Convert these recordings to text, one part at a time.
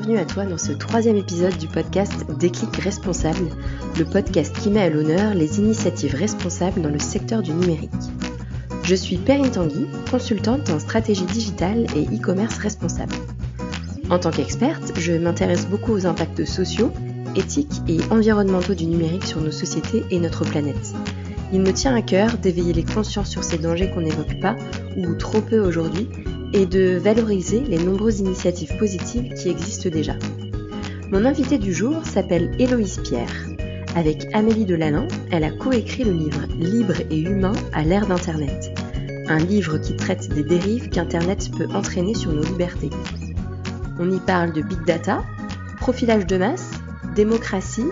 bienvenue à toi dans ce troisième épisode du podcast Déclic Responsable, le podcast qui met à l'honneur les initiatives responsables dans le secteur du numérique. Je suis Perrine Tanguy, consultante en stratégie digitale et e-commerce responsable. En tant qu'experte, je m'intéresse beaucoup aux impacts sociaux, éthiques et environnementaux du numérique sur nos sociétés et notre planète. Il me tient à cœur d'éveiller les consciences sur ces dangers qu'on n'évoque pas ou trop peu aujourd'hui et de valoriser les nombreuses initiatives positives qui existent déjà. Mon invitée du jour s'appelle Héloïse Pierre. Avec Amélie Delalin, elle a coécrit le livre Libre et humain à l'ère d'Internet. Un livre qui traite des dérives qu'Internet peut entraîner sur nos libertés. On y parle de big data, profilage de masse, démocratie,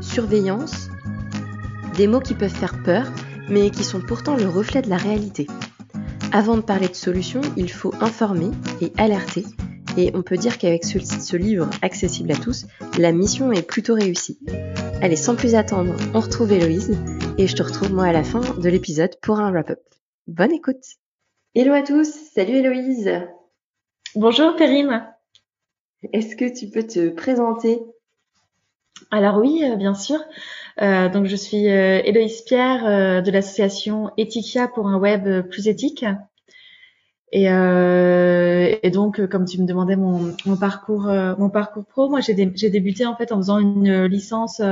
surveillance, des mots qui peuvent faire peur, mais qui sont pourtant le reflet de la réalité. Avant de parler de solutions, il faut informer et alerter. Et on peut dire qu'avec ce, livre accessible à tous, la mission est plutôt réussie. Allez, sans plus attendre, on retrouve Héloïse et je te retrouve moi à la fin de l'épisode pour un wrap-up. Bonne écoute Hello à tous, salut Héloïse Bonjour Perrine Est-ce que tu peux te présenter? Alors oui, euh, bien sûr. Euh, donc je suis euh, Pierre euh, de l'association Ethikia pour un web plus éthique. Et, euh, et, donc, comme tu me demandais mon, mon parcours, mon parcours pro, moi j'ai débuté en fait en faisant une licence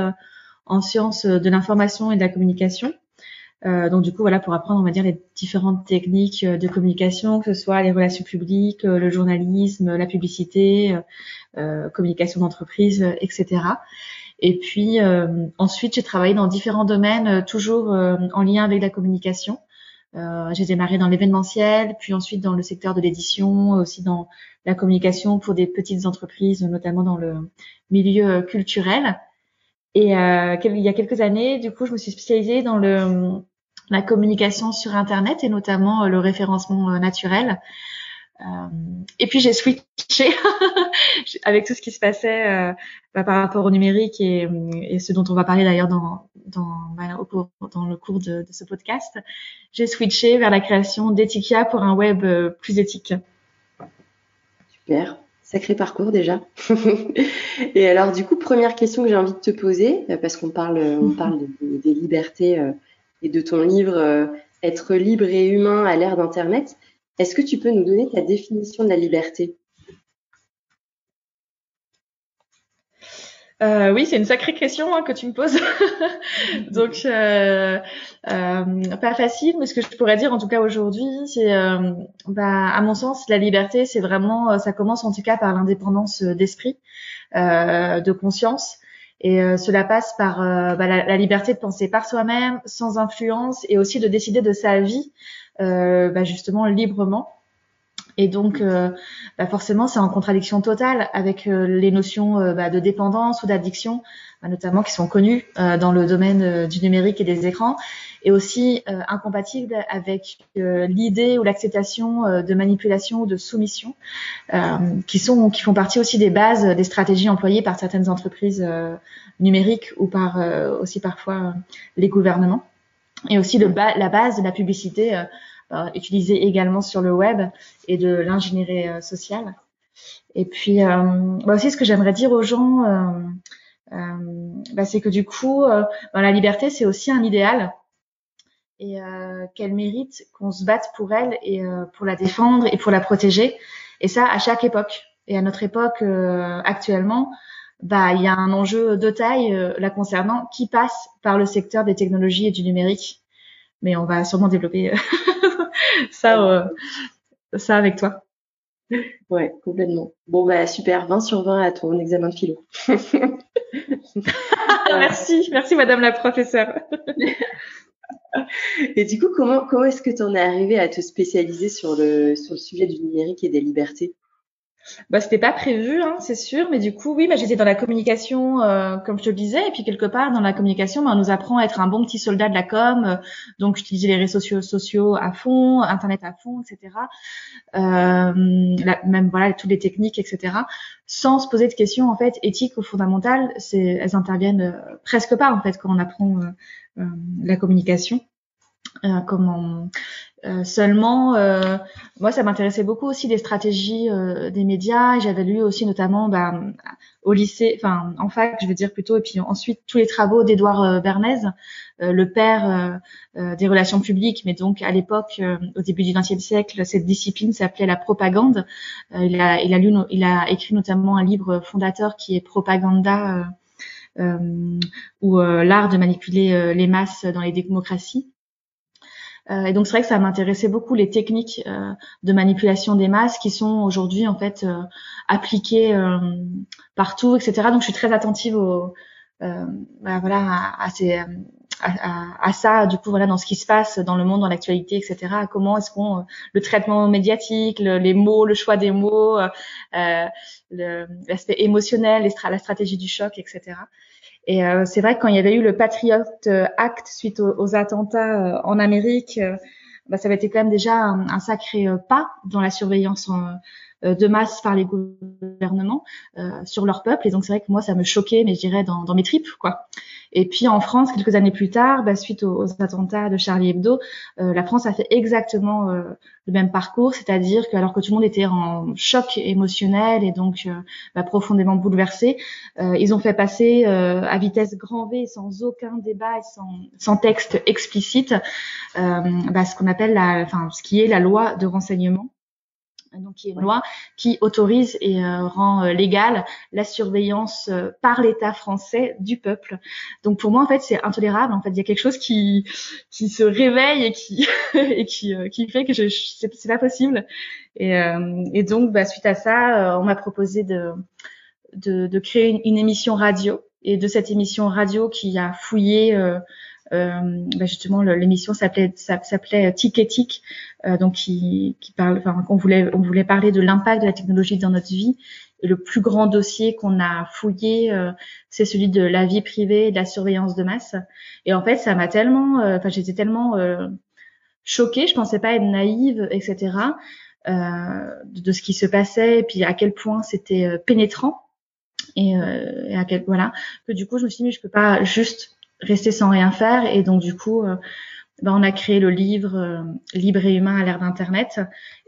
en sciences de l'information et de la communication. Euh, donc du coup voilà pour apprendre on va dire les différentes techniques de communication, que ce soit les relations publiques, le journalisme, la publicité, euh, communication d'entreprise, etc. Et puis euh, ensuite, j'ai travaillé dans différents domaines, euh, toujours euh, en lien avec la communication. j'ai démarré dans l'événementiel, puis ensuite dans le secteur de l'édition, aussi dans la communication pour des petites entreprises, notamment dans le milieu culturel. Et euh, il y a quelques années, du coup, je me suis spécialisée dans le, la communication sur Internet et notamment le référencement naturel. Euh, et puis j'ai switché avec tout ce qui se passait euh, bah, par rapport au numérique et, et, ce dont on va parler d'ailleurs dans, dans, bah, dans le cours de, de ce podcast. J'ai switché vers la création d'Ethikia pour un web euh, plus éthique. Super, sacré parcours déjà. et alors du coup, première question que j'ai envie de te poser, parce qu'on parle, on parle des, des libertés et de ton livre Être libre et humain à l'ère d'Internet. Est-ce que tu peux nous donner ta définition de la liberté? Euh, oui, c'est une sacrée question hein, que tu me poses. Donc, euh, euh, pas facile, mais ce que je pourrais dire en tout cas aujourd'hui, c'est, euh, bah, à mon sens, la liberté, c'est vraiment, euh, ça commence en tout cas par l'indépendance d'esprit, de conscience, et cela passe par bah, la, liberté de penser par soi-même, sans influence, et aussi de décider de sa vie euh, bah, justement librement. Et donc, euh, bah forcément, c'est en contradiction totale avec euh, les notions bah, de dépendance ou d'addiction, bah, notamment qui sont connues dans le domaine du numérique et des écrans, et aussi incompatible avec l'idée ou l'acceptation de manipulation ou de soumission, qui sont, qui font partie aussi des bases des stratégies employées par certaines entreprises numériques ou par aussi parfois les gouvernements et aussi le la base de la publicité euh, euh, utilisée également sur le web et de l'ingénierie euh, sociale. Et puis euh, bah aussi ce que j'aimerais dire aux gens, bah c'est que du coup, bah la liberté c'est aussi un idéal et qu'elle mérite qu'on se batte pour elle et pour la défendre et pour la protéger. Et ça à chaque époque. Et à notre époque actuellement, bah, il y a un enjeu de taille euh, la concernant qui passe par le secteur des technologies et du numérique. Mais on va sûrement développer euh, ça, euh, ça avec toi. Ouais, complètement. Bon, bah, super. 20 sur 20 à ton examen de philo. merci, merci madame la professeure. et du coup, comment, comment est-ce que tu en es arrivé à te spécialiser sur le, sur le sujet du numérique et des libertés? Bah, c'était pas prévu, hein, c'est sûr, mais du coup, oui, bah, j'étais dans la communication, euh, comme je te le disais, et puis quelque part dans la communication, bah, on nous apprend à être un bon petit soldat de la com, euh, donc j'utilisais les réseaux sociaux, sociaux à fond, Internet à fond, etc. Euh, même voilà toutes les techniques, etc. Sans se poser de questions en fait éthiques ou fondamentales, elles interviennent euh, presque pas en fait quand on apprend la communication. comment seulement, moi, ça m'intéressait beaucoup aussi les stratégies des médias. J'avais lu aussi notamment bah, au lycée, enfin en fac, je veux dire plutôt, et puis ensuite tous les travaux d'Édouard Bernays, le père des relations publiques, mais donc à l'époque, au début du XXe siècle, cette discipline s'appelait la propagande. il a, il a lu, il a écrit notamment un livre fondateur qui est Propaganda euh, ou euh, l'art de manipuler euh, les masses dans les démocraties. Et donc c'est vrai que ça m'intéressait beaucoup les techniques de manipulation des masses qui sont aujourd'hui en fait appliquées partout, etc. Donc je suis très attentive au, bah, voilà, à, à ces, à, à, ça, du coup, voilà, dans ce qui se passe dans le monde, dans l'actualité, etc. Comment est-ce qu'on le traitement médiatique, les mots, le choix des mots, euh, l'aspect émotionnel, la stratégie du choc, etc. Et euh, c'est vrai que quand il y avait eu le Patriot Act suite aux, attentats euh, en Amérique, euh, bah, ça avait été quand même déjà un, sacré pas dans la surveillance en, euh, de masse par les gouvernements euh, sur leur peuple. Et donc c'est vrai que moi ça me choquait, mais je dirais dans, dans mes tripes quoi. Et puis en France, quelques années plus tard, bah, suite aux, attentats de Charlie Hebdo, euh, la France a fait exactement le même parcours, c'est-à-dire que alors que tout le monde était en choc émotionnel et donc bah, profondément bouleversé, ils ont fait passer à vitesse grand V, sans aucun débat et sans, sans texte explicite, bah, ce qu'on appelle la, enfin ce qui est la loi de renseignement donc qui est une loi qui autorise et euh, rend euh, légale la surveillance euh, par l'État français du peuple. Donc pour moi en fait c'est intolérable. En fait il y a quelque chose qui qui se réveille et qui et qui qui fait que je, c'est pas possible. Et, et donc bah, suite à ça on m'a proposé de, de, de créer une, une, émission radio et de cette émission radio qui a fouillé euh, bah justement l'émission s'appelait s'appelait Tic et Tic, euh, donc qui, qui parle, enfin on voulait on voulait parler de l'impact de la technologie dans notre vie. Et le plus grand dossier qu'on a fouillé, euh, c'est celui de la vie privée et de la surveillance de masse. Et en fait, ça m'a tellement, euh, enfin j'étais tellement choquée, je pensais pas être naïve, etc. De, de, ce qui se passait et puis à quel point c'était pénétrant et, et, à quel voilà que du coup je me suis dit mais je peux pas juste rester sans rien faire. Et donc, du coup, euh, ben, on a créé le livre euh, Libre et humain à l'ère d'Internet.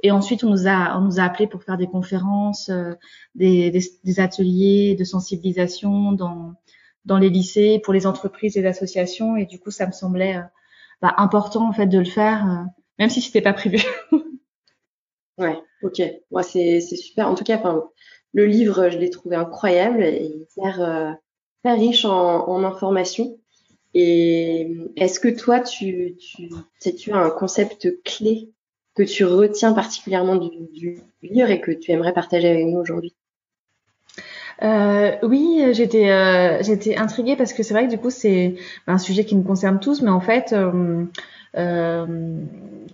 Et ensuite, on nous a, on nous a appelé pour faire des conférences, euh, des, des, des, ateliers de sensibilisation dans, dans les lycées, pour les entreprises et les associations. Et du coup, ça me semblait ben, important en fait de le faire, même si c'était pas prévu. ouais, ok. Moi, c'est super. En tout cas, le livre, je l'ai trouvé incroyable et hyper, hyper riche en, en informations. Et est-ce que toi, tu, tu, tu as un concept clé que tu retiens particulièrement du, livre et que tu aimerais partager avec nous aujourd'hui? Euh, oui, j'étais euh, j'étais intriguée parce que c'est vrai que du coup c'est un sujet qui nous concerne tous, mais en fait, euh, euh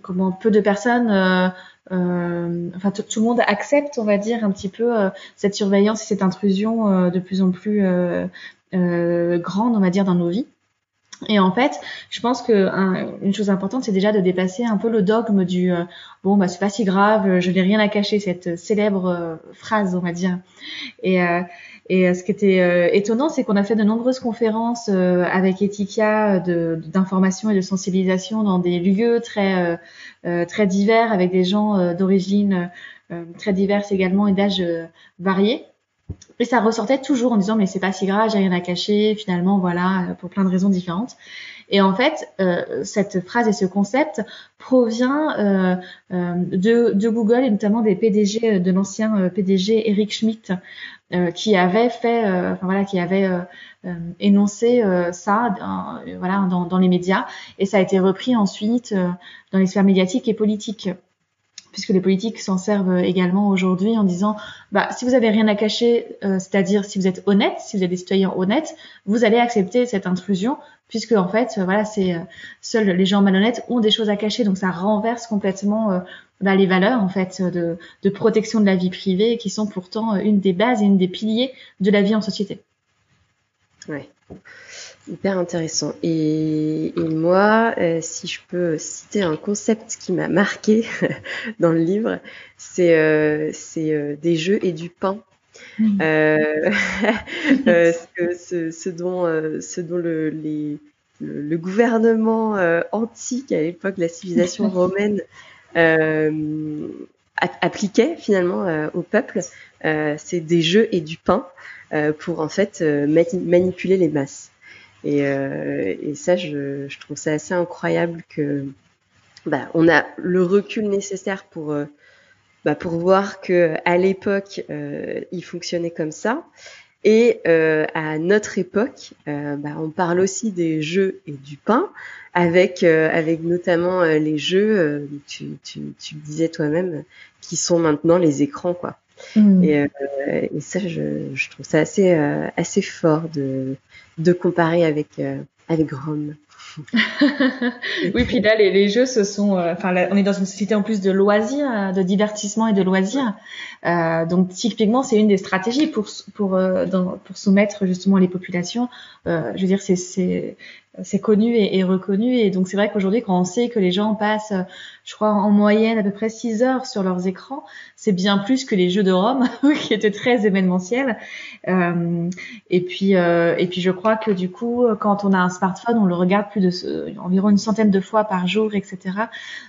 comment peu de personnes, euh, euh, enfin tout le monde accepte, on va dire un petit peu cette surveillance et cette intrusion de plus en plus grande, on va dire, dans nos vies. Et en fait, je pense que une chose importante, c'est déjà de dépasser un peu le dogme du euh, bon bah c'est pas si grave, je n'ai rien à cacher, cette célèbre euh, phrase, on va dire. Et, euh, et ce qui était étonnant, c'est qu'on a fait de nombreuses conférences avec Etikia d'information et de sensibilisation dans des lieux très très divers, avec des gens d'origine très diverses également et d'âges variés. Et ça ressortait toujours en disant mais c'est pas si grave, j'ai rien à cacher, finalement voilà, pour plein de raisons différentes. Et en fait, euh, cette phrase et ce concept provient euh, euh, de, Google et notamment des PDG, de l'ancien PDG Eric Schmidt, qui avait fait, enfin voilà, qui avait énoncé ça, voilà, dans, dans, les médias, et ça a été repris ensuite dans les sphères médiatiques et politiques puisque les politiques s'en servent également aujourd'hui en disant bah, si vous avez rien à cacher, euh, c'est-à-dire si vous êtes honnête, si vous êtes des citoyens honnêtes, vous allez accepter cette intrusion, puisque en fait, euh, voilà, c'est euh, seuls les gens malhonnêtes ont des choses à cacher, donc ça renverse complètement bah, les valeurs en fait de, de, protection de la vie privée, qui sont pourtant une des bases et une des piliers de la vie en société. Ouais. Hyper intéressant. Et, et moi, euh, si je peux citer un concept qui m'a marqué dans le livre, c'est euh, euh, des jeux et du pain. Euh, ce, ce, dont, ce dont le, les, le, gouvernement antique à l'époque de la civilisation romaine appliquait finalement au peuple, c'est des jeux et du pain pour en fait manipuler les masses. Et, et ça, je, je, trouve ça assez incroyable que bah, on a le recul nécessaire pour bah, pour voir que à l'époque euh, il fonctionnait comme ça. Et euh, à notre époque euh, bah, on parle aussi des jeux et du pain avec avec notamment les jeux tu, tu, tu disais toi-même qui sont maintenant les écrans quoi mmh. et, et, ça je, je, trouve ça assez assez fort de de comparer avec avec Rome oui, puis là, les, les jeux, ce sont, euh, enfin, on est dans une société en plus de loisirs, de divertissement et de loisirs. Euh, donc, typiquement, c'est une des stratégies pour pour euh, dans, pour soumettre justement les populations. Euh, je veux dire, c'est c'est c'est connu et, reconnu. Et donc c'est vrai qu'aujourd'hui, quand on sait que les gens passent, je crois, en moyenne à peu près 6 heures sur leurs écrans, c'est bien plus que les jeux de Rome, qui étaient très événementiels. Euh, et puis, euh, et puis je crois que du coup, quand on a un smartphone, on le regarde plus de environ une centaine de fois par jour, etc.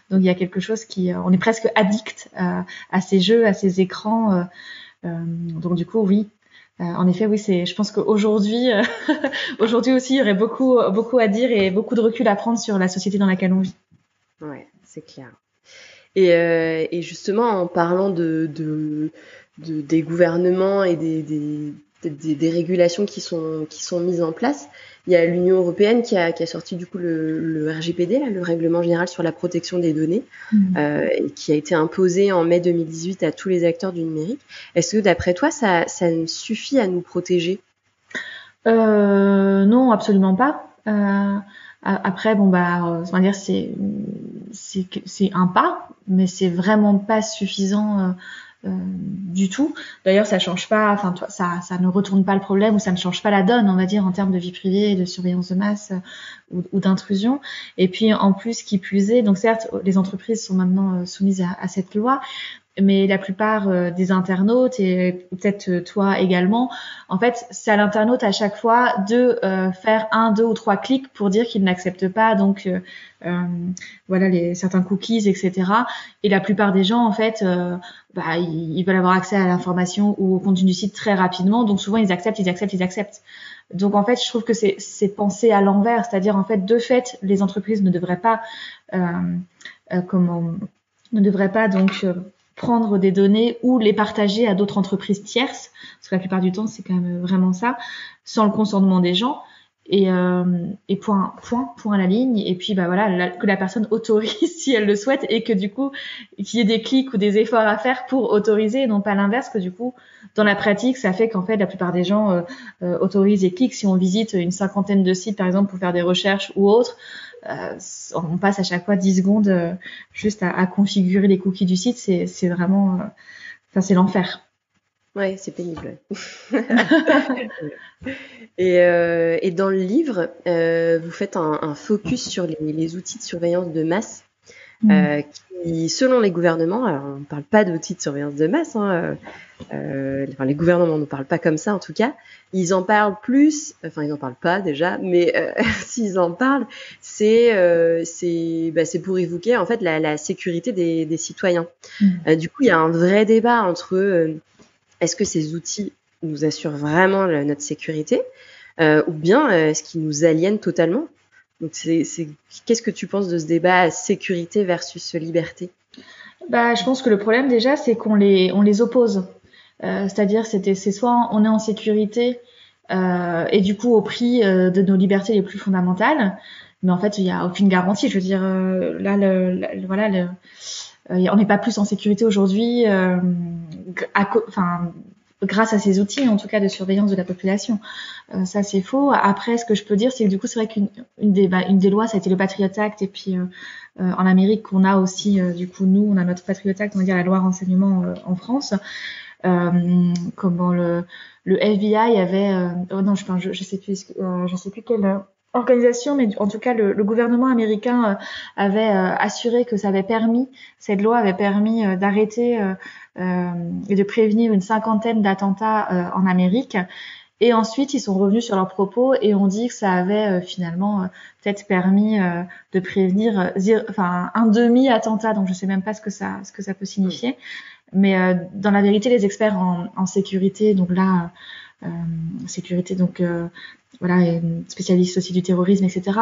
Donc il y a quelque chose qui, on est presque addict à ces jeux, à ces écrans. Euh, donc du coup, oui, euh, en effet, oui, c'est. Je pense qu'aujourd'hui, euh, aujourd'hui aussi, il y aurait beaucoup, beaucoup à dire et beaucoup de recul à prendre sur la société dans laquelle on vit. Ouais, c'est clair. Et, euh, et, justement, en parlant de, de, de des gouvernements et des, des, des, des, régulations qui sont qui sont mises en place, il y a l'Union européenne qui a, qui a, sorti du coup le, le RGPD, là, le règlement général sur la protection des données, mmh. euh, et qui a été imposé en mai 2018 à tous les acteurs du numérique. Est-ce que d'après toi, ça, ça suffit à nous protéger? Euh, Non, absolument pas. Euh, après, bon bah, on va dire c'est c'est un pas, mais c'est vraiment pas suffisant euh, du tout. D'ailleurs, ça change pas, enfin, ça, ça ne retourne pas le problème ou ça ne change pas la donne, on va dire, en termes de vie privée et de surveillance de masse euh, ou, d'intrusion. Et puis, en plus, qui plus est, donc certes, les entreprises sont maintenant euh, soumises à cette loi, mais la plupart euh, des internautes et peut-être euh, toi également, en fait, c'est à l'internaute à chaque fois de euh, faire un, deux ou trois clics pour dire qu'il n'accepte pas donc voilà les certains cookies, etc. Et la plupart des gens, en fait, bah, ils, veulent avoir accès à l'information ou au contenu du site très rapidement, donc souvent ils acceptent, ils acceptent, ils acceptent. Donc en fait, je trouve que c'est c'est pensé à l'envers, c'est-à-dire en fait, de fait, les entreprises ne devraient pas comment ne devraient pas donc prendre des données ou les partager à d'autres entreprises tierces, parce que la plupart du temps c'est quand même vraiment ça, sans le consentement des gens. Et, euh, et point, point, point à la ligne. Et puis bah voilà, que la personne autorise si elle le souhaite et que du coup qu'il y ait des clics ou des efforts à faire pour autoriser et non pas l'inverse. Que du coup dans la pratique ça fait qu'en fait la plupart des gens euh, euh, autorisent et cliquent. Si on visite une cinquantaine de sites par exemple pour faire des recherches ou autres, euh, on passe à chaque fois 10 secondes euh, juste à, configurer les cookies du site. C'est vraiment, euh, enfin c'est l'enfer. Ouais, c'est pénible. et, dans le livre, vous faites un, focus sur les, outils de surveillance de masse mm. qui, selon les gouvernements, alors on ne parle pas d'outils de surveillance de masse, hein, euh, enfin, les gouvernements ne parlent pas comme ça en tout cas. Ils en parlent plus, enfin ils en parlent pas déjà, mais euh, s'ils en parlent, c'est euh, c'est bah, pour évoquer en fait la, la sécurité des, des citoyens. Mmh. Euh, du coup, il y a un vrai débat entre euh, est-ce que ces outils nous assurent vraiment notre sécurité ou bien est-ce qu'ils nous aliènent totalement? Donc qu'est-ce que tu penses de ce débat sécurité versus liberté? Bah, je pense que le problème déjà, c'est qu'on les, on les oppose. Euh, c'est-à-dire, c'est soit on est en sécurité euh, et du coup au prix euh, de nos libertés les plus fondamentales, mais en fait il n'y a aucune garantie. Je veux dire, là, le, voilà, le, on n'est pas plus en sécurité aujourd'hui, enfin grâce à ces outils, en tout cas de surveillance de la population. Euh, ça, c'est faux. Après, ce que je peux dire, c'est que du coup, c'est vrai qu'une une des, bah, une des lois, ça a été le Patriot Act, et puis euh, en Amérique, on a aussi, du coup, nous, on a notre Patriot Act, on va dire la loi renseignement en France. Euh, comment le, le FBI avait, euh, oh non, je, je, sais plus, euh, je sais plus quelle organisation, mais en tout cas le, le gouvernement américain avait assuré que ça avait permis, cette loi avait permis d'arrêter et de prévenir une cinquantaine d'attentats en Amérique. Et ensuite, ils sont revenus sur leurs propos et ont dit que ça avait finalement peut-être permis de prévenir, enfin un demi attentat. Donc je sais même pas ce que ça, ce que ça peut signifier. Mais dans la vérité, les experts en, en sécurité, donc là, sécurité, donc voilà, spécialistes aussi du terrorisme, etc.,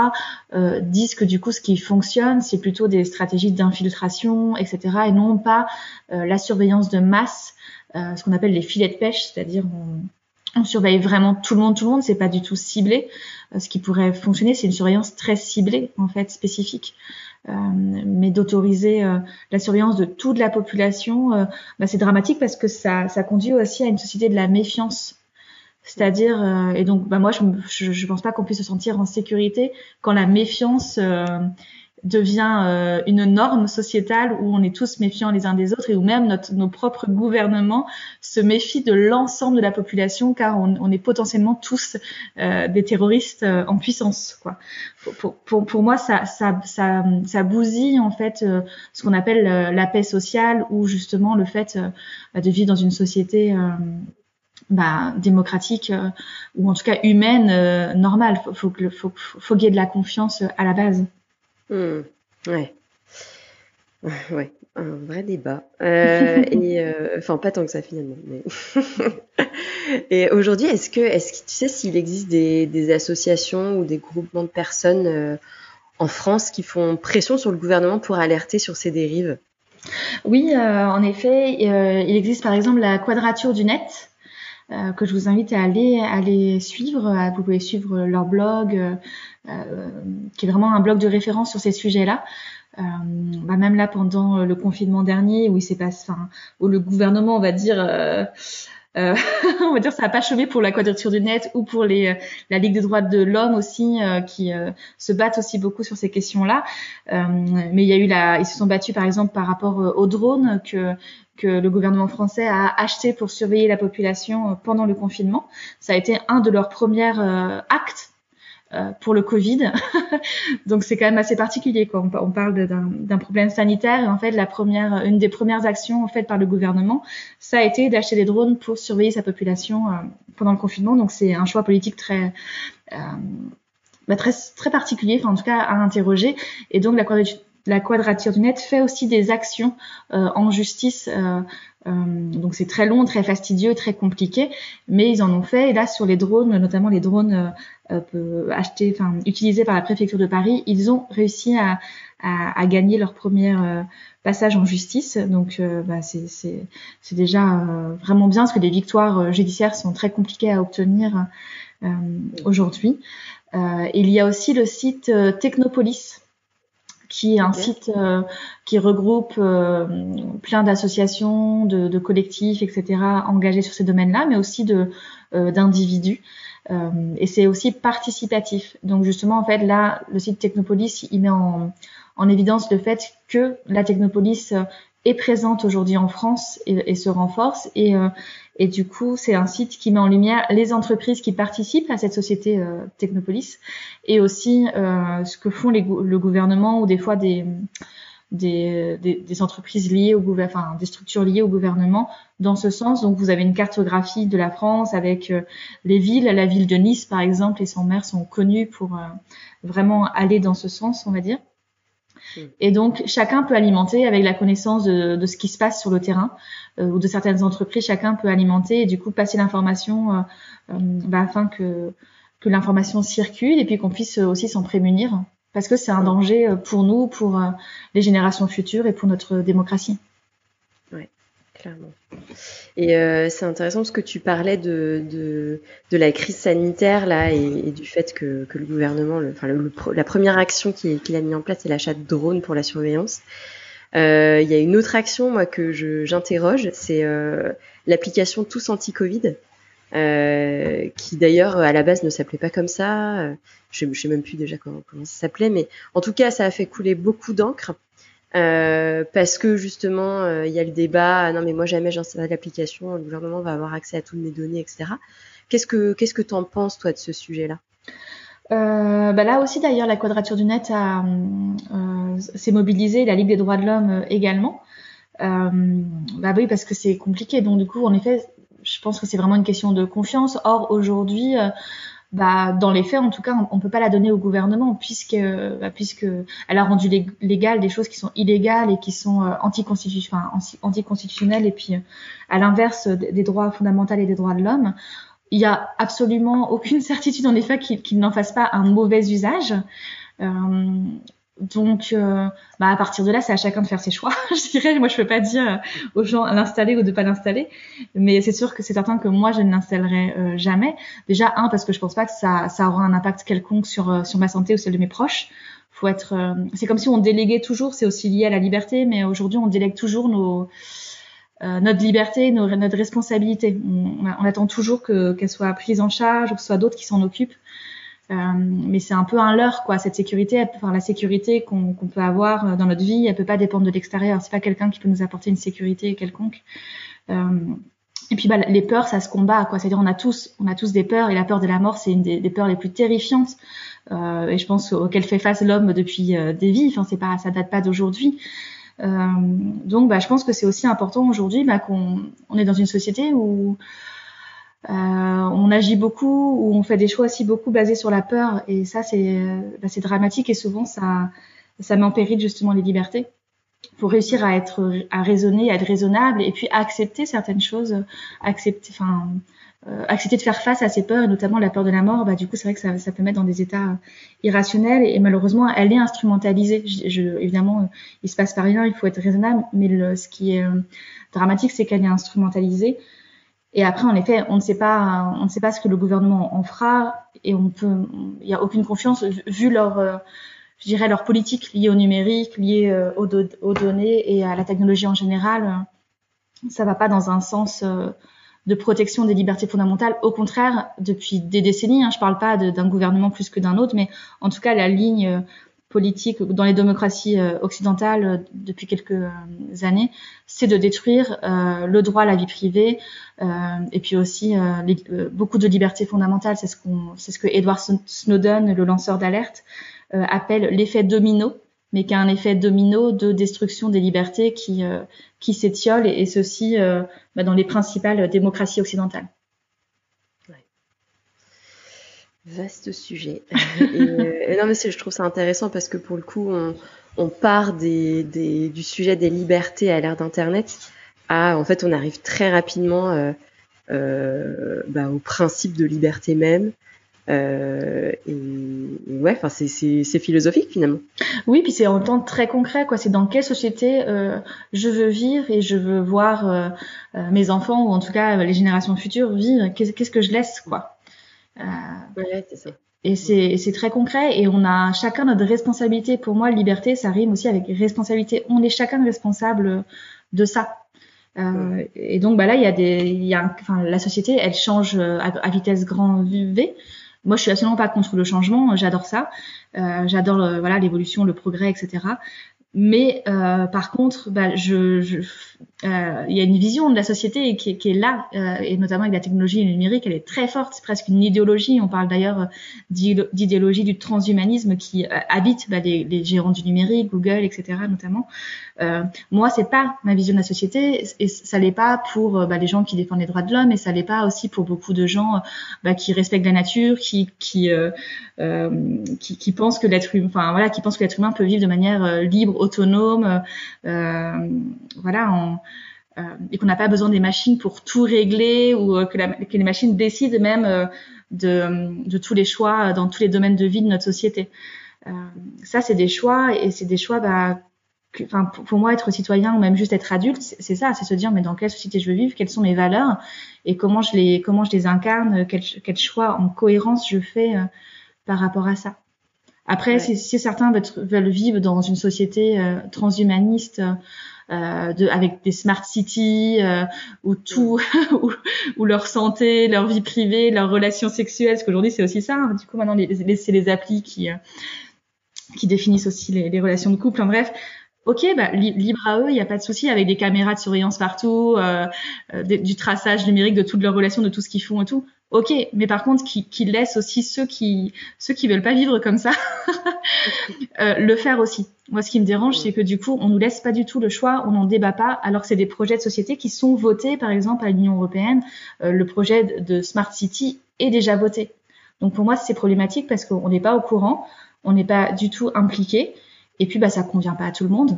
euh, disent que du coup, ce qui fonctionne, c'est plutôt des stratégies d'infiltration, etc., et non pas euh, la surveillance de masse, euh, ce qu'on appelle les filets de pêche, c'est-à-dire on, on, surveille vraiment tout le monde, tout le monde, c'est pas du tout ciblé. Euh, ce qui pourrait fonctionner, c'est une surveillance très ciblée, en fait, spécifique. Euh, mais d'autoriser la surveillance de toute la population, bah, c'est dramatique parce que ça, ça conduit aussi à une société de la méfiance c'est-à-dire, euh, et donc, bah moi, je ne pense pas qu'on puisse se sentir en sécurité quand la méfiance euh, devient euh, une norme sociétale où on est tous méfiants les uns des autres et où même notre, nos propres gouvernements se méfient de l'ensemble de la population car on, on est potentiellement tous des terroristes en puissance. Quoi. Pour, pour, pour moi, ça, ça, ça, ça, bousille en fait ce qu'on appelle la paix sociale ou justement le fait de vivre dans une société bah, démocratique euh, ou en tout cas humaine euh, normale. Faut, faut, faut, faut qu'il y ait de la confiance euh, à la base. Mmh. Ouais. Ouais, un vrai débat. et enfin, pas tant que ça finalement. Mais et aujourd'hui, est-ce que, est-ce que tu sais s'il existe des, des, associations ou des groupements de personnes en France qui font pression sur le gouvernement pour alerter sur ces dérives? Oui, en effet, il existe par exemple la Quadrature du Net, euh, que je vous invite à aller, aller suivre. Euh, vous pouvez suivre leur blog, euh, qui est vraiment un blog de référence sur ces sujets-là. Bah même là pendant le confinement dernier où il s'est passé, enfin, où le gouvernement, on va dire, euh, on va dire ça n'a pas chômé pour la quadrature du net ou pour les, euh, la Ligue des droits de l'homme aussi euh, qui se battent aussi beaucoup sur ces questions-là. mais il y a eu la, ils se sont battus par exemple par rapport aux drones que que le gouvernement français a acheté pour surveiller la population pendant le confinement. Ça a été un de leurs premiers actes euh, pour le Covid. Donc c'est quand même assez particulier. Quoi. On, parle d'un problème sanitaire et en fait la première, une des premières actions faites par le gouvernement, ça a été d'acheter des drones pour surveiller sa population euh, pendant le confinement. Donc c'est un choix politique très euh, bah, très très particulier, enfin en tout cas à interroger. Et donc la quadrature, la quadrature du net fait aussi des actions en justice euh, donc c'est très long, très fastidieux, très compliqué, mais ils en ont fait. Et là, sur les drones, notamment les drones euh, euh achetés, utilisés par la préfecture de Paris, ils ont réussi à, gagner leur premier euh, passage en justice. Donc bah, c'est déjà vraiment bien, parce que les victoires judiciaires sont très compliquées à obtenir aujourd'hui. il y a aussi le site Technopolis qui est un site euh, qui regroupe euh, plein d'associations, de, de, collectifs, etc., engagés sur ces domaines-là, mais aussi de euh, d'individus. et c'est aussi participatif. Donc justement, en fait, là, le site Technopolis, il met en, en évidence le fait que la Technopolis est présente aujourd'hui en France et, se renforce. Et, euh, et du coup, c'est un site qui met en lumière les entreprises qui participent à cette société euh, Technopolis et aussi euh, ce que font les, le gouvernement ou des fois des, des, des, des entreprises liées au gouvernement, enfin des structures liées au gouvernement dans ce sens. Donc vous avez une cartographie de la France avec euh, les villes. La ville de Nice, par exemple, et son maire sont connus pour vraiment aller dans ce sens, on va dire. Et donc, chacun peut alimenter avec la connaissance de, de ce qui se passe sur le terrain euh, ou de certaines entreprises. Chacun peut alimenter et du coup passer l'information euh, euh, bah, afin que, que l'information circule et puis qu'on puisse aussi s'en prémunir parce que c'est un danger pour nous, pour les générations futures et pour notre démocratie. Et euh, c'est intéressant parce que tu parlais de, de, la crise sanitaire là et, du fait que, que, le gouvernement, enfin la première action qu'il a mis en place, c'est l'achat de drones pour la surveillance. Euh, il y a une autre action moi que j'interroge, c'est euh, l'application Tous Anti-Covid. Qui d'ailleurs à la base ne s'appelait pas comme ça. Je, je sais même plus déjà comment ça s'appelait, mais en tout cas ça a fait couler beaucoup d'encre euh, parce que justement, euh, il y a le débat, ah non mais moi jamais j'installe l'application, le gouvernement va avoir accès à toutes mes données, etc. Qu'est-ce que qu'est-ce que t'en penses toi de ce sujet-là? Euh, bah là aussi d'ailleurs la Quadrature du Net euh, s'est mobilisée, la Ligue des droits de l'homme également. bah oui parce que c'est compliqué donc du coup en effet je pense que c'est vraiment une question de confiance. Or aujourd'hui, bah, dans les faits, en tout cas, on, ne peut pas la donner au gouvernement puisque, bah, puisque elle a rendu légal des choses qui sont illégales et qui sont euh, anticonstitutionnelles, enfin, anticonstitutionnelles et puis euh, à l'inverse des droits fondamentaux et des droits de l'homme. Il y a absolument aucune certitude en effet qu'il n'en fasse pas un mauvais usage. Euh, donc, euh, bah à partir de là, c'est à chacun de faire ses choix. je dirais, moi, je peux pas dire aux gens l'installer ou de pas l'installer, mais c'est sûr que c'est certain que moi, je ne l'installerai euh, jamais. Déjà, un, parce que je pense pas que ça, ça aura un impact quelconque sur euh, sur ma santé ou celle de mes proches. Faut être, c'est comme si on déléguait toujours. C'est aussi lié à la liberté, mais aujourd'hui, on délègue toujours nos notre liberté, notre responsabilité. On, on attend toujours que qu'elle soit prise en charge ou que ce soit d'autres qui s'en occupent. Euh, mais c'est un peu un leurre, quoi. Cette sécurité, enfin, la sécurité qu'on peut avoir euh, dans notre vie, elle peut pas dépendre de l'extérieur. C'est pas quelqu'un qui peut nous apporter une sécurité quelconque. Euh, et puis bah, les peurs, ça se combat, quoi. C'est-à-dire on a tous, on a tous des peurs, et la peur de la mort, c'est une des, peurs les plus terrifiantes. Euh, et je pense auquel fait face l'homme depuis des vies. Enfin, c'est pas, ça date pas d'aujourd'hui. Euh, donc, bah, je pense que c'est aussi important aujourd'hui bah, qu'on on est dans une société où on agit beaucoup ou on fait des choix aussi beaucoup basés sur la peur. Et ça c'est bah, c'est dramatique et souvent ça ça met en péril justement les libertés pour réussir à être à raisonner à être raisonnable et puis accepter certaines choses accepter enfin euh, accepter de faire face à ces peurs et notamment la peur de la mort. Bah du coup c'est vrai que ça, ça peut mettre dans des états irrationnels et, malheureusement elle est instrumentalisée. Je, évidemment il se passe pas rien il faut être raisonnable mais le, ce qui est euh, dramatique c'est qu'elle est instrumentalisée et après, en effet, on ne sait pas, on ne sait pas ce que le gouvernement en fera, et on peut, il n'y a aucune confiance vu leur, euh, je dirais leur politique liée au numérique, liée euh, aux, données et à la technologie en général. Ça va pas dans un sens euh, de protection des libertés fondamentales. Au contraire, depuis des décennies, hein, je parle pas d'un gouvernement plus que d'un autre, mais en tout cas, la ligne politique dans les démocraties euh, occidentales euh, depuis quelques euh, années, c'est de détruire le droit à la vie privée et puis aussi beaucoup de libertés fondamentales. C'est ce qu'on, que Edward Snowden, le lanceur d'alerte, appelle l'effet domino, mais qui a un effet domino de destruction des libertés qui qui s'étiole et, ceci bah, dans les principales démocraties occidentales. Vaste sujet. et, non, mais je trouve ça intéressant parce que pour le coup, on, on part des, des, du sujet des libertés à l'ère d'Internet à, en fait, on arrive très rapidement euh, euh, bah, au principe de liberté même. Euh, et, ouais, enfin, c'est philosophique finalement. Oui, puis c'est en temps très concret, quoi. C'est dans quelle société euh, je veux vivre et je veux voir euh, euh, mes enfants ou en tout cas les générations futures vivre. Qu'est-ce que je laisse, quoi? Euh, c'est ça. Et c'est très concret et on a chacun notre responsabilité. Pour moi, liberté, ça rime aussi avec responsabilité. On est chacun responsable de ça. Euh, et donc, bah là, il y a des, il y a, enfin, la société, elle change à, à, vitesse grand V. Moi, je suis absolument pas contre le changement. J'adore ça. Euh, j'adore, voilà, l'évolution, le progrès, etc. Mais euh, par contre, bah, je, je euh, il y a une vision de la société qui, est là, euh, et notamment avec la technologie et le numérique, elle est très forte. C'est presque une idéologie. On parle d'ailleurs d'idéologie du transhumanisme qui euh, habite bah, les, gérants du numérique, Google, etc. notamment. Moi, c'est pas ma vision de la société, et ça l'est pas pour bah, les gens qui défendent les droits de l'homme, et ça l'est pas aussi pour beaucoup de gens bah, qui respectent la nature, qui pensent que l'être humain, peut vivre de manière libre autonome, voilà, euh, et qu'on n'a pas besoin des machines pour tout régler ou euh, que, la, que, les machines décident même de, de, tous les choix dans tous les domaines de vie de notre société. ça, c'est des choix et c'est des choix bah, enfin pour moi être citoyen ou même juste être adulte c'est ça c'est se dire mais dans quelle société je veux vivre quelles sont mes valeurs et comment je les comment je les incarne quel, quel choix en cohérence je fais par rapport à ça après, si, si, certains veulent, vivre dans une société euh, transhumaniste, euh, de, avec des smart cities euh, où tout, où, leur santé, leur vie privée, leurs relations sexuelles, parce qu'aujourd'hui c'est aussi ça. Hein. du coup, maintenant, c'est les applis qui euh, qui définissent aussi les, les relations de couple. En bref, Ok, bah, libre à eux, il n'y a pas de souci avec des caméras de surveillance partout, euh, du traçage numérique de toutes leurs relations, de tout ce qu'ils font et tout Ok, mais par contre, qui, qui laisse aussi ceux qui ceux qui veulent pas vivre comme ça euh, le faire aussi. Moi, ce qui me dérange, c'est que du coup, on nous laisse pas du tout le choix, on n'en débat pas, alors que c'est des projets de société qui sont votés, par exemple, à l'Union européenne. Euh, le projet de Smart City est déjà voté. Donc pour moi, c'est problématique parce qu'on n'est pas au courant, on n'est pas du tout impliqué, et puis bah ça convient pas à tout le monde.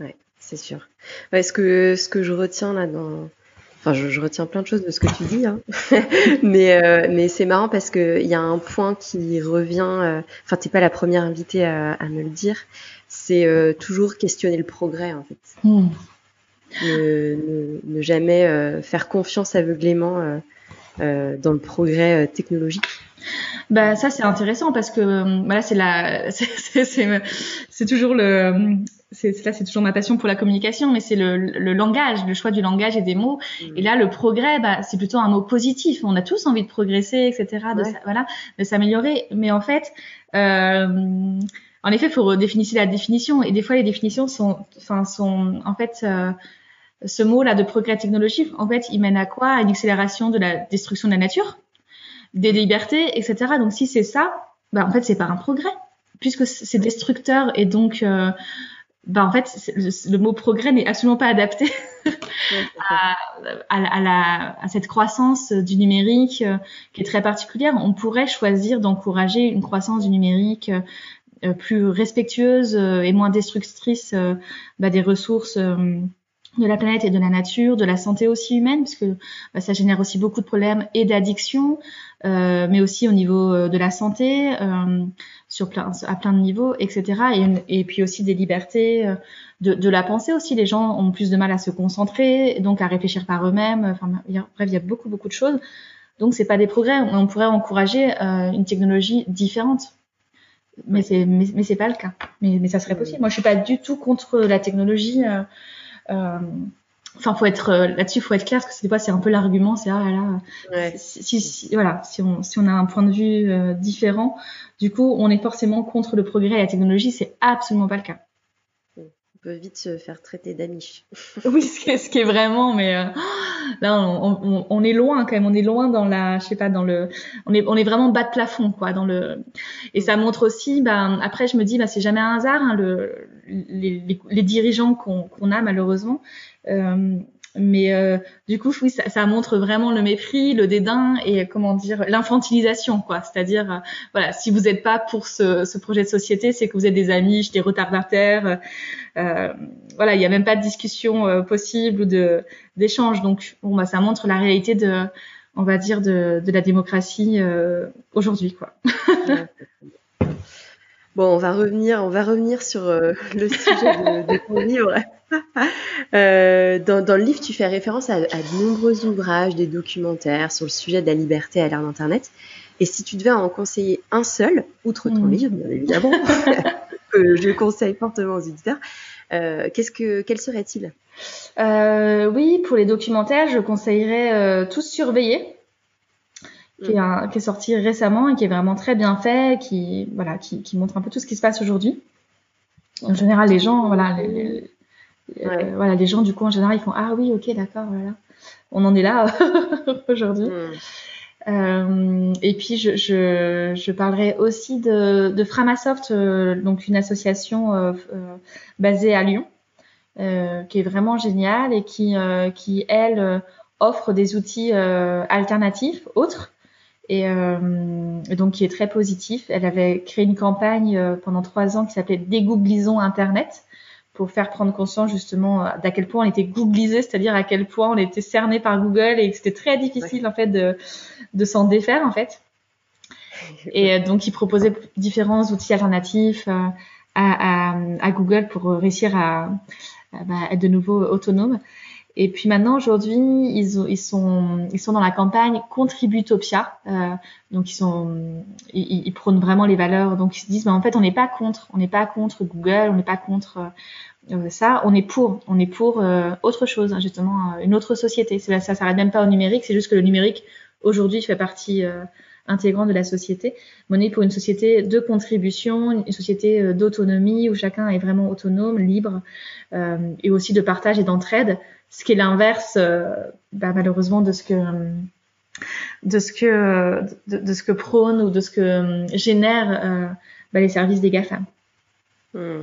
Ouais, c'est sûr. Ouais, ce que ce que je retiens là dans Enfin, je, retiens plein de choses de ce que tu dis, hein. mais euh, mais c'est marrant parce que il y a un point qui revient. Euh, enfin, t'es pas la première invitée à, me le dire. C'est euh, toujours questionner le progrès, en fait. Hmm. Ne, ne, jamais faire confiance aveuglément dans le progrès technologique. Bah ça c'est intéressant parce que voilà c'est la c'est toujours le c'est là c'est toujours ma passion pour la communication mais c'est le, le, langage le choix du langage et des mots. Mmh. et là le progrès bah c'est plutôt un mot positif. On a tous envie de progresser etc de voilà de s'améliorer. Mais en fait euh, en effet il faut redéfinir la définition. Et des fois les définitions sont enfin sont en fait euh, ce mot là de progrès technologique en fait il mène à quoi? À une accélération de la destruction de la nature des libertés etc donc si c'est ça bah en fait c'est pas un progrès puisque c'est destructeur et donc euh, bah en fait le, mot progrès n'est absolument pas adapté à, à, la, à, cette croissance du numérique euh, qui est très particulière. On pourrait choisir d'encourager une croissance du numérique euh, plus respectueuse euh, et moins destructrice bah, des ressources de la planète et de la nature, de la santé aussi humaine, parce que bah, ça génère aussi beaucoup de problèmes et d'addiction, euh, mais aussi au niveau euh, de la santé, euh, sur plein, à plein de niveaux, etc. Et, et puis aussi des libertés euh, de, de, la pensée aussi. Les gens ont plus de mal à se concentrer, donc à réfléchir par eux-mêmes. Enfin, bref, il y a beaucoup beaucoup de choses. Donc c'est pas des progrès. On pourrait encourager euh, une technologie différente. Mais c'est mais, mais c'est pas le cas. Mais, mais ça serait possible. Moi, je suis pas du tout contre la technologie. Euh, enfin, faut être euh, là-dessus, faut être clair parce que des fois c'est un peu l'argument, c'est ah là, si, si, voilà, si on si on a un point de vue euh, différent, du coup, on est forcément contre le progrès et la technologie, c'est absolument pas le cas peut vite se faire traiter d'amiche. oui, ce qui, est, ce qui est vraiment, mais euh, là, on, on, on, est loin quand même. On est loin dans la, je sais pas, dans le, on est, on est vraiment bas de plafond, quoi, dans le. Et ça montre aussi, bah, après, je me dis, bah, c'est jamais un hasard, hein, le, les, les, dirigeants qu'on qu'on a malheureusement. Euh, mais euh, du coup, oui, ça, ça, montre vraiment le mépris, le dédain et comment dire l'infantilisation, quoi. C'est-à-dire, euh, voilà, si vous n'êtes pas pour ce, ce, projet de société, c'est que vous êtes des amis, des retardataires. Euh, voilà, il n'y a même pas de discussion euh, possible ou de d'échange. Donc, bon, bah, ça montre la réalité de, on va dire, de, de la démocratie aujourd'hui, quoi. Bon, on va revenir, on va revenir sur le sujet de, de livre. Euh, dans, dans, le livre, tu fais référence à, de nombreux ouvrages, des documentaires sur le sujet de la liberté à l'ère d'Internet. Et si tu devais en conseiller un seul, outre ton hmm. livre, bien évidemment, que je conseille fortement aux éditeurs, euh, qu'est-ce que, quel serait-il? Euh, Oui, pour les documentaires, je conseillerais Tous surveillés, qui, est hmm. qui est sorti récemment et qui est vraiment très bien fait, qui voilà, qui, qui montre un peu tout ce qui se passe aujourd'hui. En général, les gens, voilà, les, euh, voilà, les gens, du coup, en général, ils font Ah oui, ok, d'accord, voilà. On en est là aujourd'hui. Hmm. Euh, et puis, je, je, je, parlerai aussi de, de Framasoft, euh, donc une association basée à Lyon, qui est vraiment géniale et qui, qui elle, offre des outils alternatifs, autres, et, donc qui est très positif. Elle avait créé une campagne pendant trois ans qui s'appelait Dégooglisons Internet pour faire prendre conscience justement d'à quel point on était googlisé, c'est-à-dire à quel point on était cerné par Google et que c'était très difficile en fait de, de s'en défaire en fait. Et euh, donc il proposait différents outils alternatifs euh, à, à, à, Google pour réussir à, bah, être de nouveau autonome. Et puis maintenant, aujourd'hui, ils, ils, sont, ils sont dans la campagne Contributopia. Euh, donc, ils, sont, ils, ils, prônent vraiment les valeurs. Donc, ils se disent, bah, en fait, on n'est pas contre. On n'est pas contre Google, on n'est pas contre euh, ça. On est pour. On est pour euh, autre chose, hein, justement, une autre société. Ça ne s'arrête même pas au numérique. C'est juste que le numérique, aujourd'hui, fait partie euh, intégrante de la société. Monnaie pour une société de contribution, une société d'autonomie où chacun est vraiment autonome, libre, et aussi de partage et d'entraide ce qui est l'inverse, euh, bah, malheureusement, de ce que de ce que de, ce que prône ou de ce que génèrent bah, les services des GAFAM. Hmm.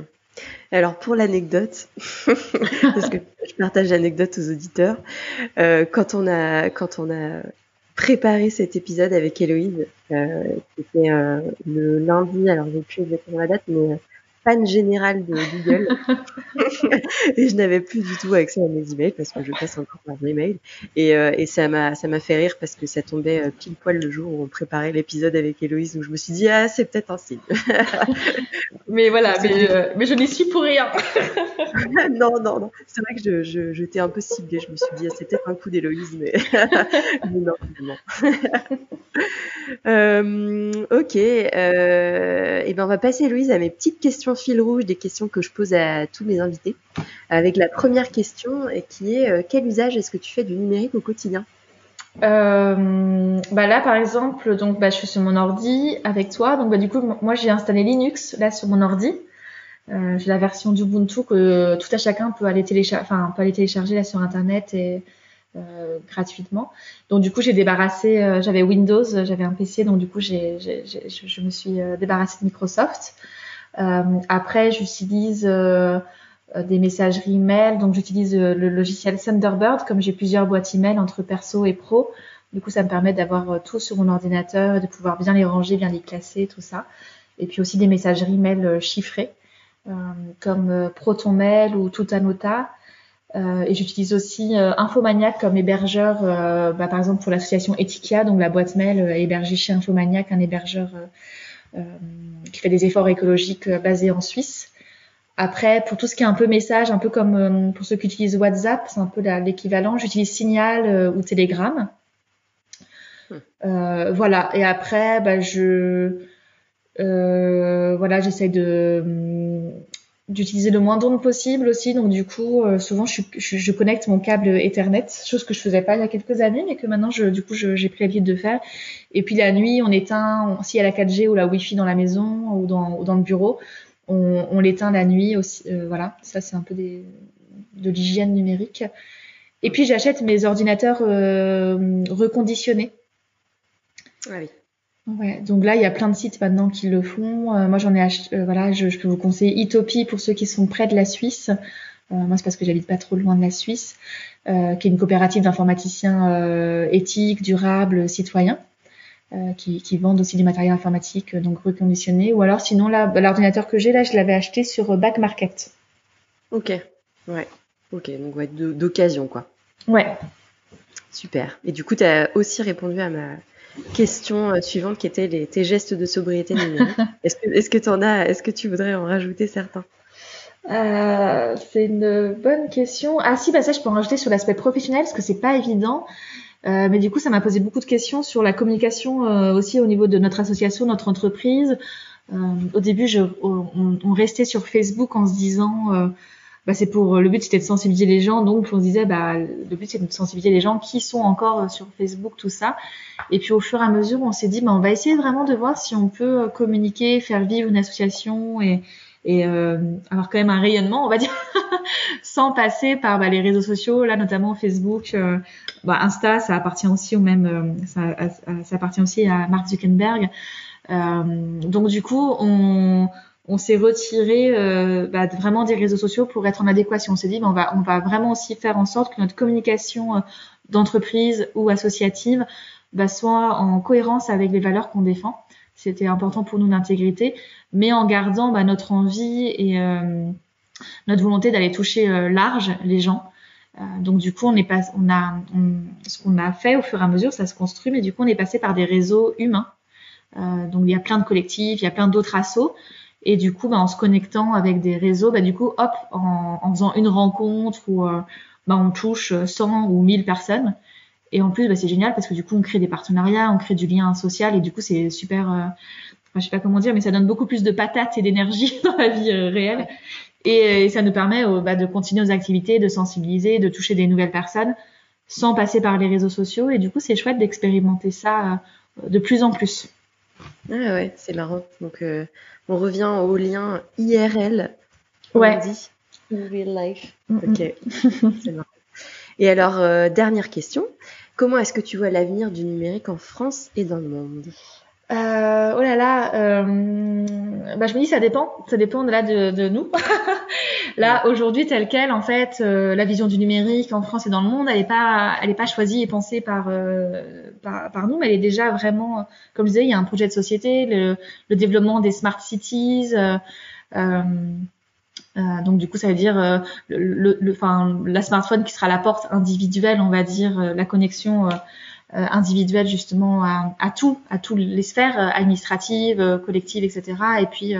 Alors pour l'anecdote, parce que je partage l'anecdote aux auditeurs, euh, quand on a quand on a préparé cet épisode avec Héloïse, euh, c'était euh, le lundi, alors j'ai plus exactement la date, mais fan général de Google. Et je n'avais plus du tout accès à mes emails parce que je passe encore par email et, euh, et ça m'a ça m'a fait rire parce que ça tombait euh, pile poil le jour où on préparait l'épisode avec Héloïse. Où je me suis dit ah c'est peut-être un signe. Mais voilà mais, euh, mais je n'y suis pour rien. Non non non. C'est vrai que je, je j'étais un peu ciblée. Je me suis dit ah, c'est peut-être un coup d'Héloïse mais, mais non non euh, ok euh, et ben on va passer Héloïse à mes petites questions fil rouge des questions que je pose à tous mes invités, avec la première question qui est euh, quel usage est-ce que tu fais du numérique au quotidien? Euh, bah là par exemple donc bah, je suis sur mon ordi avec toi. Donc bah, du coup moi j'ai installé Linux là sur mon ordi. Euh, j'ai la version d'Ubuntu que tout à chacun peut aller télécharger enfin peut aller télécharger là sur internet et gratuitement donc du coup j'ai débarrassé j'avais Windows j'avais un PC donc du coup je me suis débarrassée de Microsoft euh, après, j'utilise euh, des messageries email. Donc, j'utilise euh, le logiciel Thunderbird, comme j'ai plusieurs boîtes email entre perso et pro. Du coup, ça me permet d'avoir tout sur mon ordinateur de pouvoir bien les ranger, bien les classer, tout ça. Et puis aussi des messageries mail chiffrées, euh, comme ProtonMail ou Tutanota. Euh, et j'utilise aussi Infomaniac comme hébergeur, bah, par exemple pour l'association Etikia, donc la boîte mail hébergée chez Infomaniac, un hébergeur euh, qui fait des efforts écologiques euh, basés en Suisse. Après, pour tout ce qui est un peu message, un peu comme euh, pour ceux qui utilisent WhatsApp, c'est un peu l'équivalent. J'utilise Signal ou Telegram. Hmm. Euh, voilà. Et après, bah, je, euh, voilà, j'essaie de d'utiliser le moins d'ondes possible aussi. Donc du coup, euh, souvent je, je, je, connecte mon câble Ethernet, chose que je faisais pas il y a quelques années, mais que maintenant je, du coup j'ai pris l'habitude de faire. Et puis la nuit, on éteint, s'il y a la 4G ou la Wi-Fi dans la maison ou dans, ou dans le bureau, on, on l'éteint la nuit aussi. Euh, voilà, ça c'est un peu des, de l'hygiène numérique. Et puis j'achète mes ordinateurs euh, reconditionnés. Ah oui. Ouais, donc là, il y a plein de sites maintenant qui le font. Euh, moi, j'en ai acheté, euh, voilà, je, je, peux vous conseiller Itopie pour ceux qui sont près de la Suisse. Euh, moi, c'est parce que j'habite pas trop loin de la Suisse, qui est une coopérative d'informaticiens éthiques, durables, citoyens. Qui, qui, vendent aussi du matériel informatique donc reconditionné ou alors sinon là bah, l'ordinateur que j'ai là je l'avais acheté sur Back Market ok ouais ok donc ouais, d'occasion quoi ouais super et du coup tu as aussi répondu à ma question euh, suivante qui était les, tes gestes de sobriété numérique. est-ce que tu en as Est-ce que tu voudrais en rajouter certains? Euh, C'est une bonne question. Ah si, bah ça je peux en rajouter sur l'aspect professionnel parce que c'est pas évident. Euh, mais du coup, ça m'a posé beaucoup de questions sur la communication euh, aussi au niveau de notre association, notre entreprise. Au début, je, on, on, restait sur Facebook en se disant bah, c'est pour le but c'était de sensibiliser les gens. Donc on se disait bah le but c'est de sensibiliser les gens qui sont encore euh, sur Facebook tout ça. Et puis au fur et à mesure on s'est dit bah on va essayer vraiment de voir si on peut euh, communiquer faire vivre une association et et euh, avoir quand même un rayonnement, on va dire, sans passer par bah, les réseaux sociaux, là notamment Facebook, euh, bah, Insta, ça appartient aussi au même, ça, ça, appartient aussi à Mark Zuckerberg. Euh, donc du coup, on, on s'est retiré euh, bah, vraiment des réseaux sociaux pour être en adéquation. On s'est dit, bah, on, va, on va vraiment aussi faire en sorte que notre communication euh, d'entreprise ou associative bah, soit en cohérence avec les valeurs qu'on défend. C'était important pour nous d'intégrité, mais en gardant bah, notre envie et euh, notre volonté d'aller toucher large les gens. donc du coup, on est pas, on a, ce qu'on a fait au fur et à mesure, ça se construit, mais du coup, on est passé par des réseaux humains. donc il y a plein de collectifs, il y a plein d'autres assos. Et du coup, bah, en se connectant avec des réseaux, bah, du coup, hop, en, en faisant une rencontre où euh, bah, on touche 100 ou 1000 personnes. Et en plus, bah, c'est génial parce que du coup, on crée des partenariats, on crée du lien social et du coup, c'est super. Euh, je sais pas comment dire, mais ça donne beaucoup plus de patates et d'énergie dans la vie euh, réelle. Et, et, ça nous permet bah, de continuer nos activités, de sensibiliser, de toucher des nouvelles personnes sans passer par les réseaux sociaux. Et du coup, c'est chouette d'expérimenter ça de plus en plus. Ah ouais, c'est marrant. Donc, euh, on revient au lien IRL. Ouais. dit. In real life. Ok. c'est marrant. Et alors, euh, dernière question. comment est-ce que tu vois l'avenir du numérique en France et dans le monde? Euh, oh là là, euh, bah je me dis ça dépend, ça dépend de là de, de nous. là aujourd'hui tel quel en fait, euh, la vision du numérique en France et dans le monde, elle est pas, elle est pas choisie et pensée par, euh, par, par nous, mais elle est déjà vraiment, comme je disais, il y a un projet de société, le, le développement des smart cities. Euh, donc du coup, ça veut dire le, le, enfin, la smartphone qui sera la porte individuelle, on va dire, la connexion euh, individuelle justement à, à, tout, à toutes les sphères euh, administratives, euh, collectives, etc. Et puis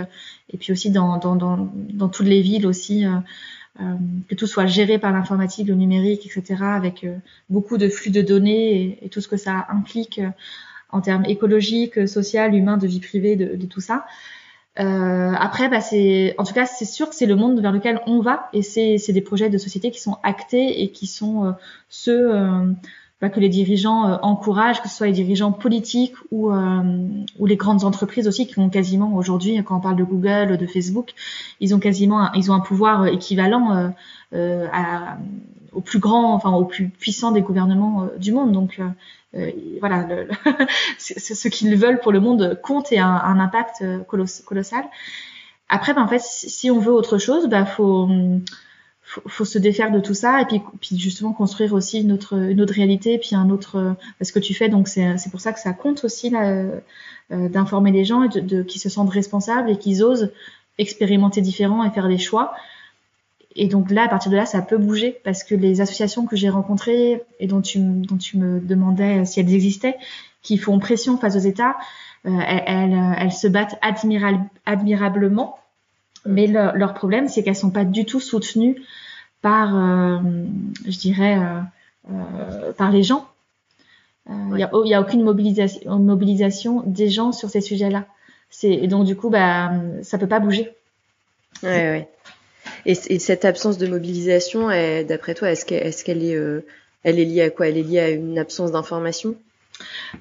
et puis aussi dans, dans, dans, dans toutes les villes aussi. que tout soit géré par l'informatique, le numérique, etc., avec beaucoup de flux de données et, tout ce que ça implique en termes écologiques, social, humains, de vie privée, de, de tout ça. Euh, après, bah, c'est, en tout cas, c'est sûr que c'est le monde vers lequel on va, et c'est, des projets de société qui sont actés et qui sont euh, ceux que les dirigeants euh, encouragent, que ce soit les dirigeants politiques ou, euh, ou les grandes entreprises aussi, qui ont quasiment aujourd'hui, quand on parle de Google, de Facebook, ils ont quasiment, un, ils ont un pouvoir équivalent euh, à, au plus grand, enfin au plus puissant des gouvernements du monde. Donc voilà, le, ce qu'ils veulent pour le monde compte et a un, impact colossal. Après, ben, en fait, si on veut autre chose, bah faut faut, faut se défaire de tout ça et puis, puis justement construire aussi une autre, une autre réalité, puis un autre ce que tu fais. Donc c'est pour ça que ça compte aussi là, euh, d'informer les gens et de, de qui se sentent responsables et qu'ils osent expérimenter différent et faire des choix. Et donc là, à partir de là, ça peut bouger parce que les associations que j'ai rencontrées et dont tu, dont tu me demandais si elles existaient, qui font pression face aux États, euh, elles, elles, se battent admirablement mais leur problème, c'est qu'elles sont pas du tout soutenues par, euh, je dirais, euh, euh, par les gens. Il n'y a, y a, aucune mobilisation, mobilisation des gens sur ces sujets-là. Et donc du coup, bah, ça peut pas bouger. Ouais, ouais. Et, et cette absence de mobilisation, d'après toi, est-ce qu'elle est, qu'elle est, elle est liée à quoi? Elle est liée à une absence d'information?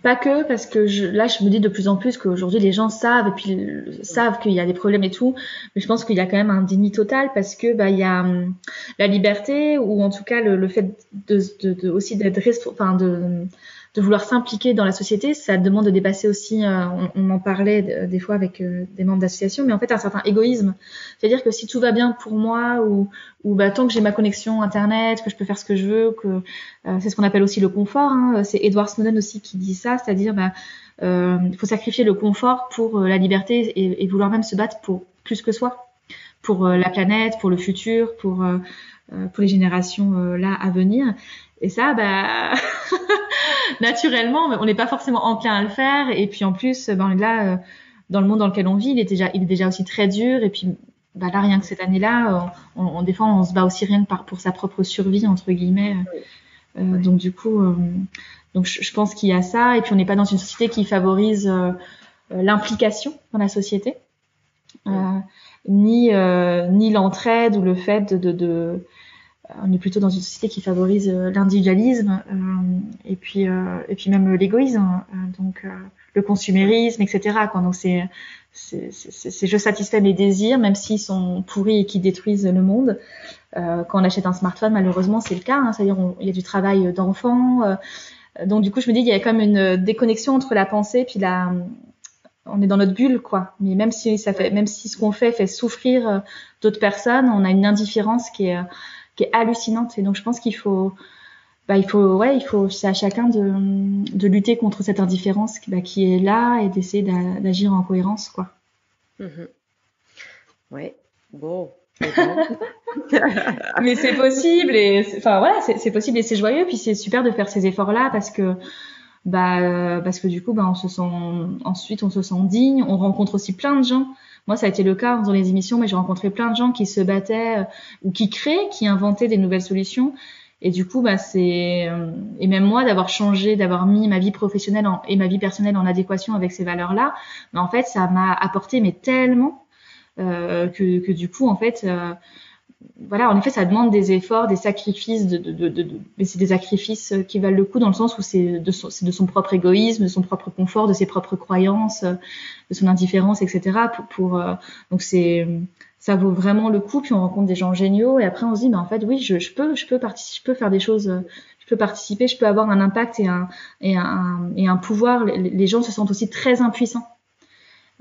Pas que, parce que je, là, je me dis de plus en plus qu'aujourd'hui, les gens savent, et puis savent qu'il y a des problèmes et tout, mais je pense qu'il y a quand même un déni total, parce que bah, il y a hum, la liberté, ou en tout cas le, fait de, de, de aussi d'être, enfin, de de vouloir s'impliquer dans la société, ça demande de dépasser aussi, euh, on, en parlait des fois avec euh, des membres d'associations, mais en fait un certain égoïsme. C'est-à-dire que si tout va bien pour moi, ou, ou bah, tant que j'ai ma connexion Internet, que je peux faire ce que je veux, que euh, c'est ce qu'on appelle aussi le confort. Hein, c'est Edward Snowden aussi qui dit ça, c'est-à-dire bah, il faut sacrifier le confort pour la liberté et, vouloir même se battre pour plus que soi, pour la planète, pour le futur, pour pour les générations là à venir. Et ça, bah, naturellement, on n'est pas forcément enclin à le faire. Et puis en plus, ben là, euh, dans le monde dans lequel on vit, il est déjà, il est déjà aussi très dur. Et puis, bah là, rien que cette année-là, on, on, des fois, on se bat aussi rien que par, pour sa propre survie entre guillemets. Euh, Donc du coup, euh, donc je, je pense qu'il y a ça. Et puis on n'est pas dans une société qui favorise euh, l'implication dans la société, ni ni l'entraide ou le fait de, de, de on est plutôt dans une société qui favorise euh, l'individualisme euh, et puis euh, et puis même l'égoïsme, donc le consumérisme, etc. Quoi. Donc c'est c'est je satisfais mes désirs, même s'ils sont pourris et qui détruisent le monde. Quand on achète un smartphone, malheureusement, c'est le cas. Hein, C'est-à-dire, il y a du travail d'enfant. Donc, du coup, je me dis, il y a quand même une déconnexion entre la pensée puis la. On est dans notre bulle, quoi. Mais même si ça fait, même si ce qu'on fait fait souffrir d'autres personnes, on a une indifférence qui est qui est hallucinante. Et donc, je pense qu'il faut, bah, il faut, ouais, il faut, c'est à chacun de, de lutter contre cette indifférence bah, qui est là et d'essayer d'agir en cohérence, quoi. Mmh. Ouais. Bon. mais c'est possible et enfin voilà c'est possible et c'est joyeux puis c'est super de faire ces efforts là parce que bah parce que du coup bah on se sent ensuite on se sent digne on rencontre aussi plein de gens moi, ça a été le cas dans les émissions, mais j'ai rencontré plein de gens qui se battaient euh, ou qui créaient, qui inventaient des nouvelles solutions. Et du coup, bah, c'est euh, et même moi d'avoir changé, d'avoir mis ma vie professionnelle et ma vie personnelle en adéquation avec ces valeurs-là, bah, en fait, ça m'a apporté mais tellement euh, que, du coup, en fait, voilà, en effet, ça demande des efforts, des sacrifices, de, de, de, mais c'est des sacrifices qui valent le coup dans le sens où c'est de, son, de son propre égoïsme, de son propre confort, de ses propres croyances, de son indifférence, etc. Pour, pour euh, donc c'est ça vaut vraiment le coup. Puis on rencontre des gens géniaux et après on se dit, mais en fait, oui, je, je peux, je peux participer, je peux faire des choses, je peux participer, je peux avoir un impact et un, et un, et un pouvoir. Les, gens se sentent aussi très impuissants.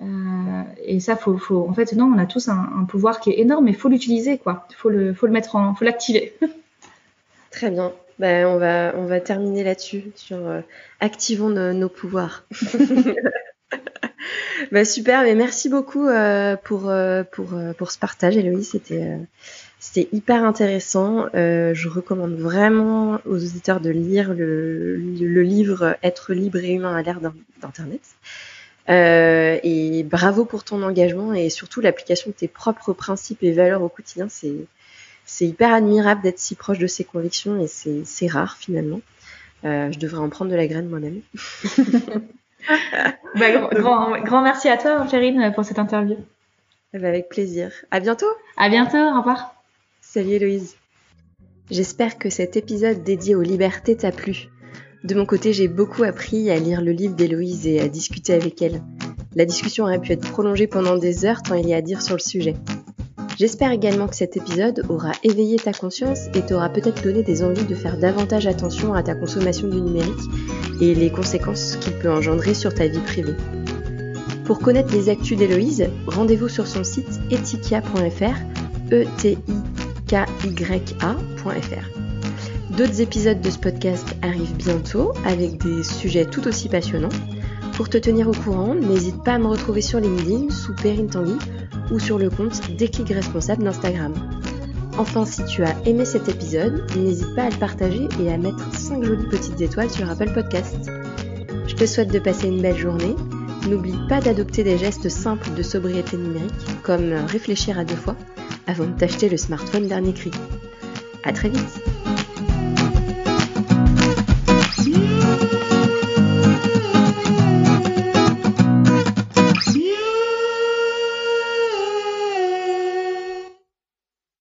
Euh, et ça, faut, faut, en fait, non, on a tous un, pouvoir qui est énorme, mais faut l'utiliser, quoi. Faut le, faut le mettre en, faut l'activer. Très bien. Ben, on va, on va terminer là-dessus sur euh, activons nos pouvoirs. bah, super, mais merci beaucoup euh, pour, euh, pour, euh, pour ce partage, Héloïse. C'était c'était hyper intéressant. je recommande vraiment aux auditeurs de lire le, le livre Être libre et humain à l'ère d'Internet. Et bravo pour ton engagement et surtout l'application de tes propres principes et valeurs au quotidien. C'est c'est hyper admirable d'être si proche de ses convictions et c'est rare finalement. je devrais en prendre de la graine moi-même. bah, grand, grand, merci à toi, Chérine, pour cette interview. Eh ben, avec plaisir. À bientôt. À bientôt. Au revoir. Salut Héloïse. J'espère que cet épisode dédié aux libertés t'a plu. De mon côté, j'ai beaucoup appris à lire le livre d'Héloïse et à discuter avec elle. La discussion aurait pu être prolongée pendant des heures tant il y a à dire sur le sujet. J'espère également que cet épisode aura éveillé ta conscience et t'aura peut-être donné des envies de faire davantage attention à ta consommation du numérique et les conséquences qu'il peut engendrer sur ta vie privée. Pour connaître les actus d'Héloïse, rendez-vous sur son site etikia.fr, e t i k y a.fr. D'autres épisodes de ce podcast arrivent bientôt avec des sujets tout aussi passionnants. Pour te tenir au courant, n'hésite pas à me retrouver sur LinkedIn sous Perrine Tanguy ou sur le compte Déclic Responsable d'Instagram. Enfin, si tu as aimé cet épisode, n'hésite pas à le partager et à mettre 5 jolies petites étoiles sur Apple Podcast. Je te souhaite de passer une belle journée. N'oublie pas d'adopter des gestes simples de sobriété numérique, comme réfléchir à deux fois avant de t'acheter le smartphone dernier cri. À très vite